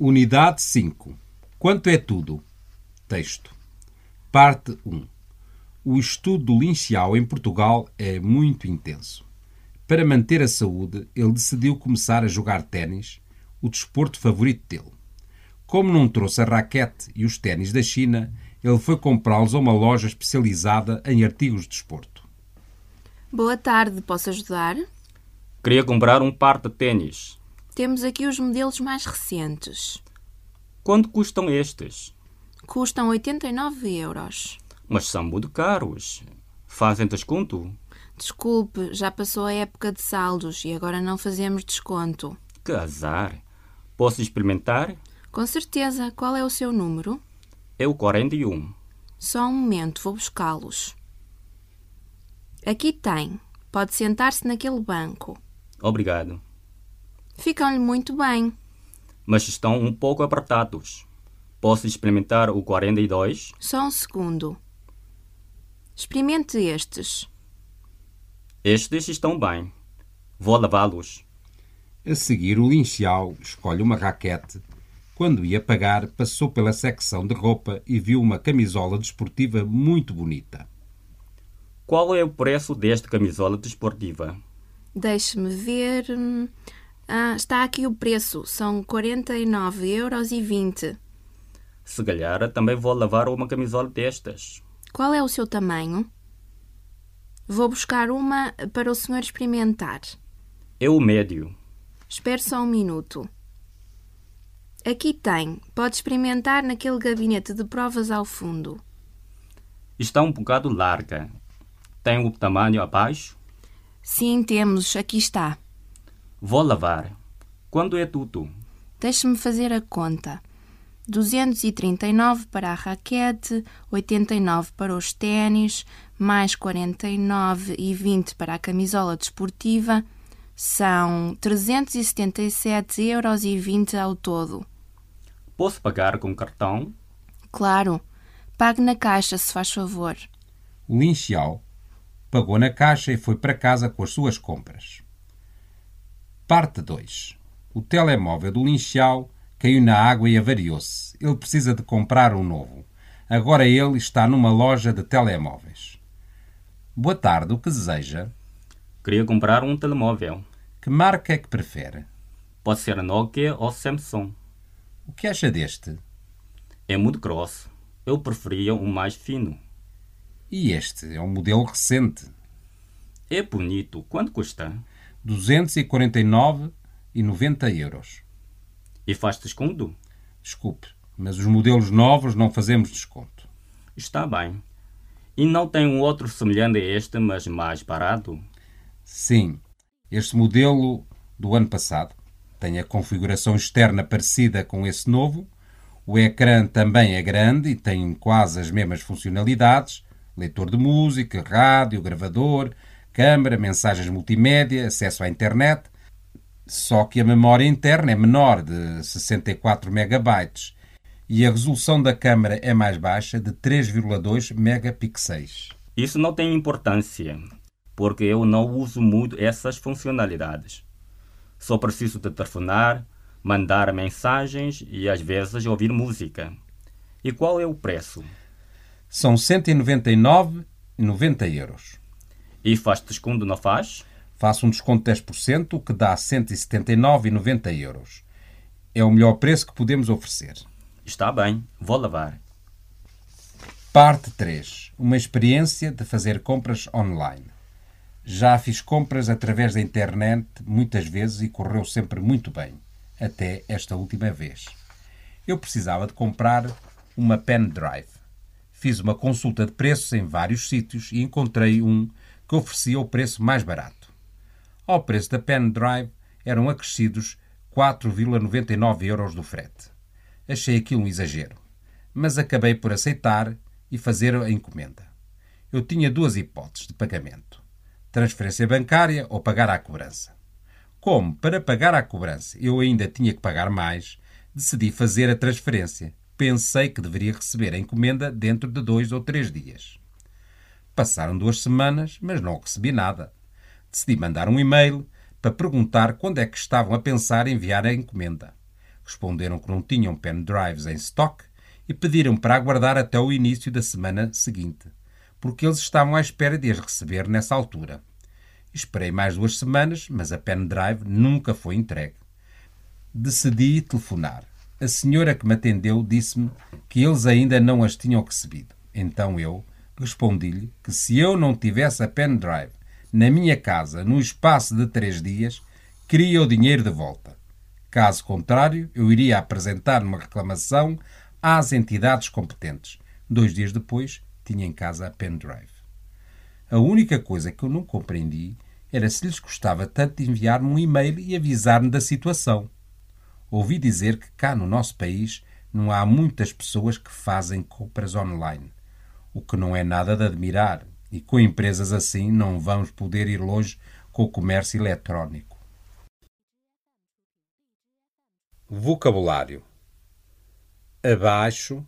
Unidade 5. Quanto é tudo? Texto. Parte 1. O estudo do linxial em Portugal é muito intenso. Para manter a saúde, ele decidiu começar a jogar ténis, o desporto favorito dele. Como não trouxe a raquete e os ténis da China, ele foi comprá-los a uma loja especializada em artigos de desporto. Boa tarde, posso ajudar? Queria comprar um par de ténis. Temos aqui os modelos mais recentes. Quanto custam estes? Custam 89 euros. Mas são muito caros. Fazem desconto? Desculpe, já passou a época de saldos e agora não fazemos desconto. Que azar. Posso experimentar? Com certeza. Qual é o seu número? É o 41. Só um momento, vou buscá-los. Aqui tem. Pode sentar-se naquele banco. Obrigado. Ficam-lhe muito bem. Mas estão um pouco apertados. Posso experimentar o 42? Só um segundo. Experimente estes. Estes estão bem. Vou lavá-los. A seguir, o linxial escolhe uma raquete. Quando ia pagar, passou pela secção de roupa e viu uma camisola desportiva muito bonita. Qual é o preço desta camisola desportiva? Deixe-me ver. Ah, está aqui o preço. São 49,20 euros. Se calhar também vou lavar uma camisola destas. Qual é o seu tamanho? Vou buscar uma para o senhor experimentar. É o médio. Espere só um minuto. Aqui tem. Pode experimentar naquele gabinete de provas ao fundo. Está um bocado larga. Tem o tamanho abaixo? Sim, temos. Aqui está. Vou lavar. Quando é tudo? Deixe-me fazer a conta. 239 para a raquete, 89 para os ténis, mais 49 e 20 para a camisola desportiva, são 377,20 euros ao todo. Posso pagar com cartão? Claro. Pague na caixa, se faz favor. O linxial pagou na caixa e foi para casa com as suas compras. Parte 2. O telemóvel do linxial caiu na água e avariou-se. Ele precisa de comprar um novo. Agora ele está numa loja de telemóveis. Boa tarde, o que deseja? Queria comprar um telemóvel. Que marca é que prefere? Pode ser Nokia ou Samsung. O que acha deste? É muito grosso. Eu preferia um mais fino. E este é um modelo recente. É bonito. Quanto custa? 249,90 euros. E faz desconto? Desculpe, mas os modelos novos não fazemos desconto. Está bem. E não tem um outro semelhante a este, mas mais barato? Sim. Este modelo do ano passado tem a configuração externa parecida com esse novo. O ecrã também é grande e tem quase as mesmas funcionalidades: leitor de música, rádio, gravador, câmara, mensagens multimédia, acesso à internet. Só que a memória interna é menor, de 64 MB, e a resolução da câmara é mais baixa, de 3,2 megapixels. Isso não tem importância, porque eu não uso muito essas funcionalidades. Só preciso de telefonar, mandar mensagens e às vezes ouvir música. E qual é o preço? São 199,90 euros. E faz desconto, não faz? Faço um desconto de 10%, o que dá 179,90 euros. É o melhor preço que podemos oferecer. Está bem, vou lavar. Parte 3. Uma experiência de fazer compras online. Já fiz compras através da internet muitas vezes e correu sempre muito bem, até esta última vez. Eu precisava de comprar uma pen drive. Fiz uma consulta de preços em vários sítios e encontrei um que oferecia o preço mais barato. Ao preço da pen drive eram acrescidos 4,99 euros do frete. Achei aquilo um exagero, mas acabei por aceitar e fazer a encomenda. Eu tinha duas hipóteses de pagamento: transferência bancária ou pagar à cobrança. Como, para pagar à cobrança, eu ainda tinha que pagar mais, decidi fazer a transferência. Pensei que deveria receber a encomenda dentro de dois ou três dias. Passaram duas semanas, mas não recebi nada. Decidi mandar um e-mail para perguntar quando é que estavam a pensar em enviar a encomenda. Responderam que não tinham pendrives em stock e pediram para aguardar até o início da semana seguinte, porque eles estavam à espera de as receber nessa altura. Esperei mais duas semanas, mas a pendrive nunca foi entregue. Decidi telefonar. A senhora que me atendeu disse-me que eles ainda não as tinham recebido. Então eu respondi-lhe que se eu não tivesse a pendrive na minha casa no espaço de três dias, queria o dinheiro de volta. Caso contrário, eu iria apresentar uma reclamação às entidades competentes. Dois dias depois, tinha em casa a pendrive. A única coisa que eu não compreendi era se lhes gostava tanto enviar-me um e-mail e avisar-me da situação. Ouvi dizer que cá no nosso país não há muitas pessoas que fazem compras online, o que não é nada de admirar, e com empresas assim não vamos poder ir longe com o comércio eletrónico. Vocabulário: abaixo,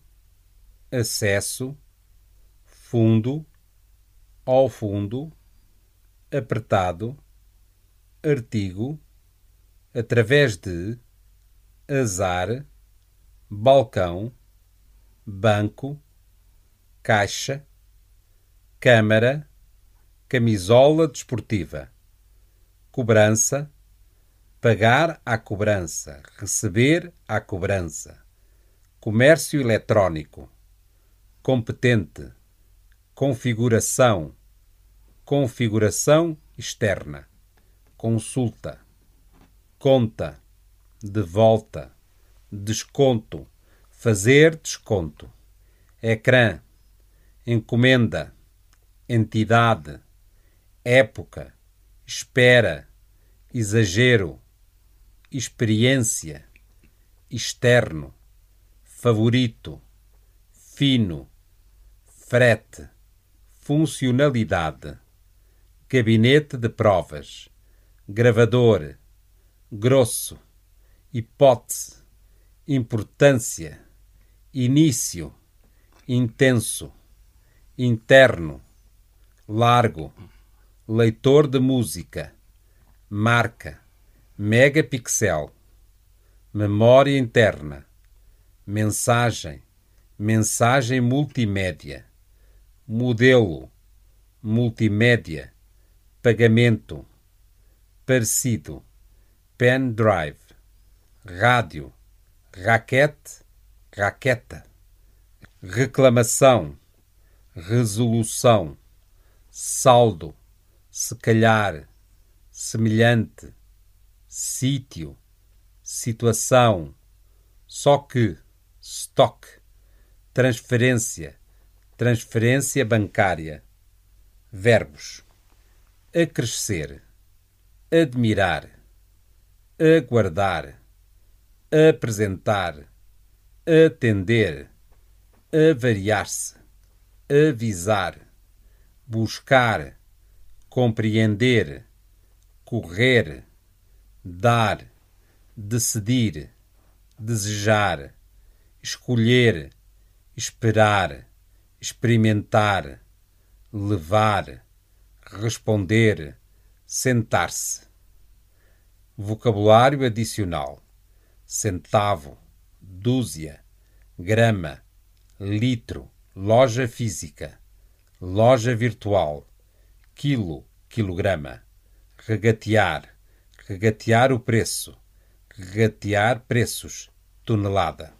acesso, fundo, ao fundo, apertado, artigo, através de, azar, balcão, banco, caixa, câmara, camisola desportiva, cobrança, pagar à cobrança, receber à cobrança, comércio eletrónico, competente, configuração, configuração externa, consulta, conta, de volta, desconto, fazer desconto, ecrã, encomenda, entidade, época, espera, exagero, experiência, externo, favorito, fino, frete, funcionalidade, gabinete de provas, gravador, grosso, hipótese, importância, início, intenso, interno, largo, leitor de música, marca, megapixel, memória interna, mensagem, mensagem multimédia, modelo, multimédia, pagamento, parecido, pen drive, rádio, raquete, raqueta, reclamação, resolução, saldo, se calhar, semelhante, sítio, situação, só que, stock, transferência, transferência bancária, verbos, acrescer, admirar, aguardar, apresentar, atender, avariar-se, avisar, buscar, compreender, correr, dar, decidir, desejar, escolher, esperar, experimentar, levar, responder, sentar-se. Vocabulário adicional: centavo, dúzia, grama, litro, loja física, loja virtual, quilo, quilograma, regatear, regatear o preço, regatear preços, tonelada.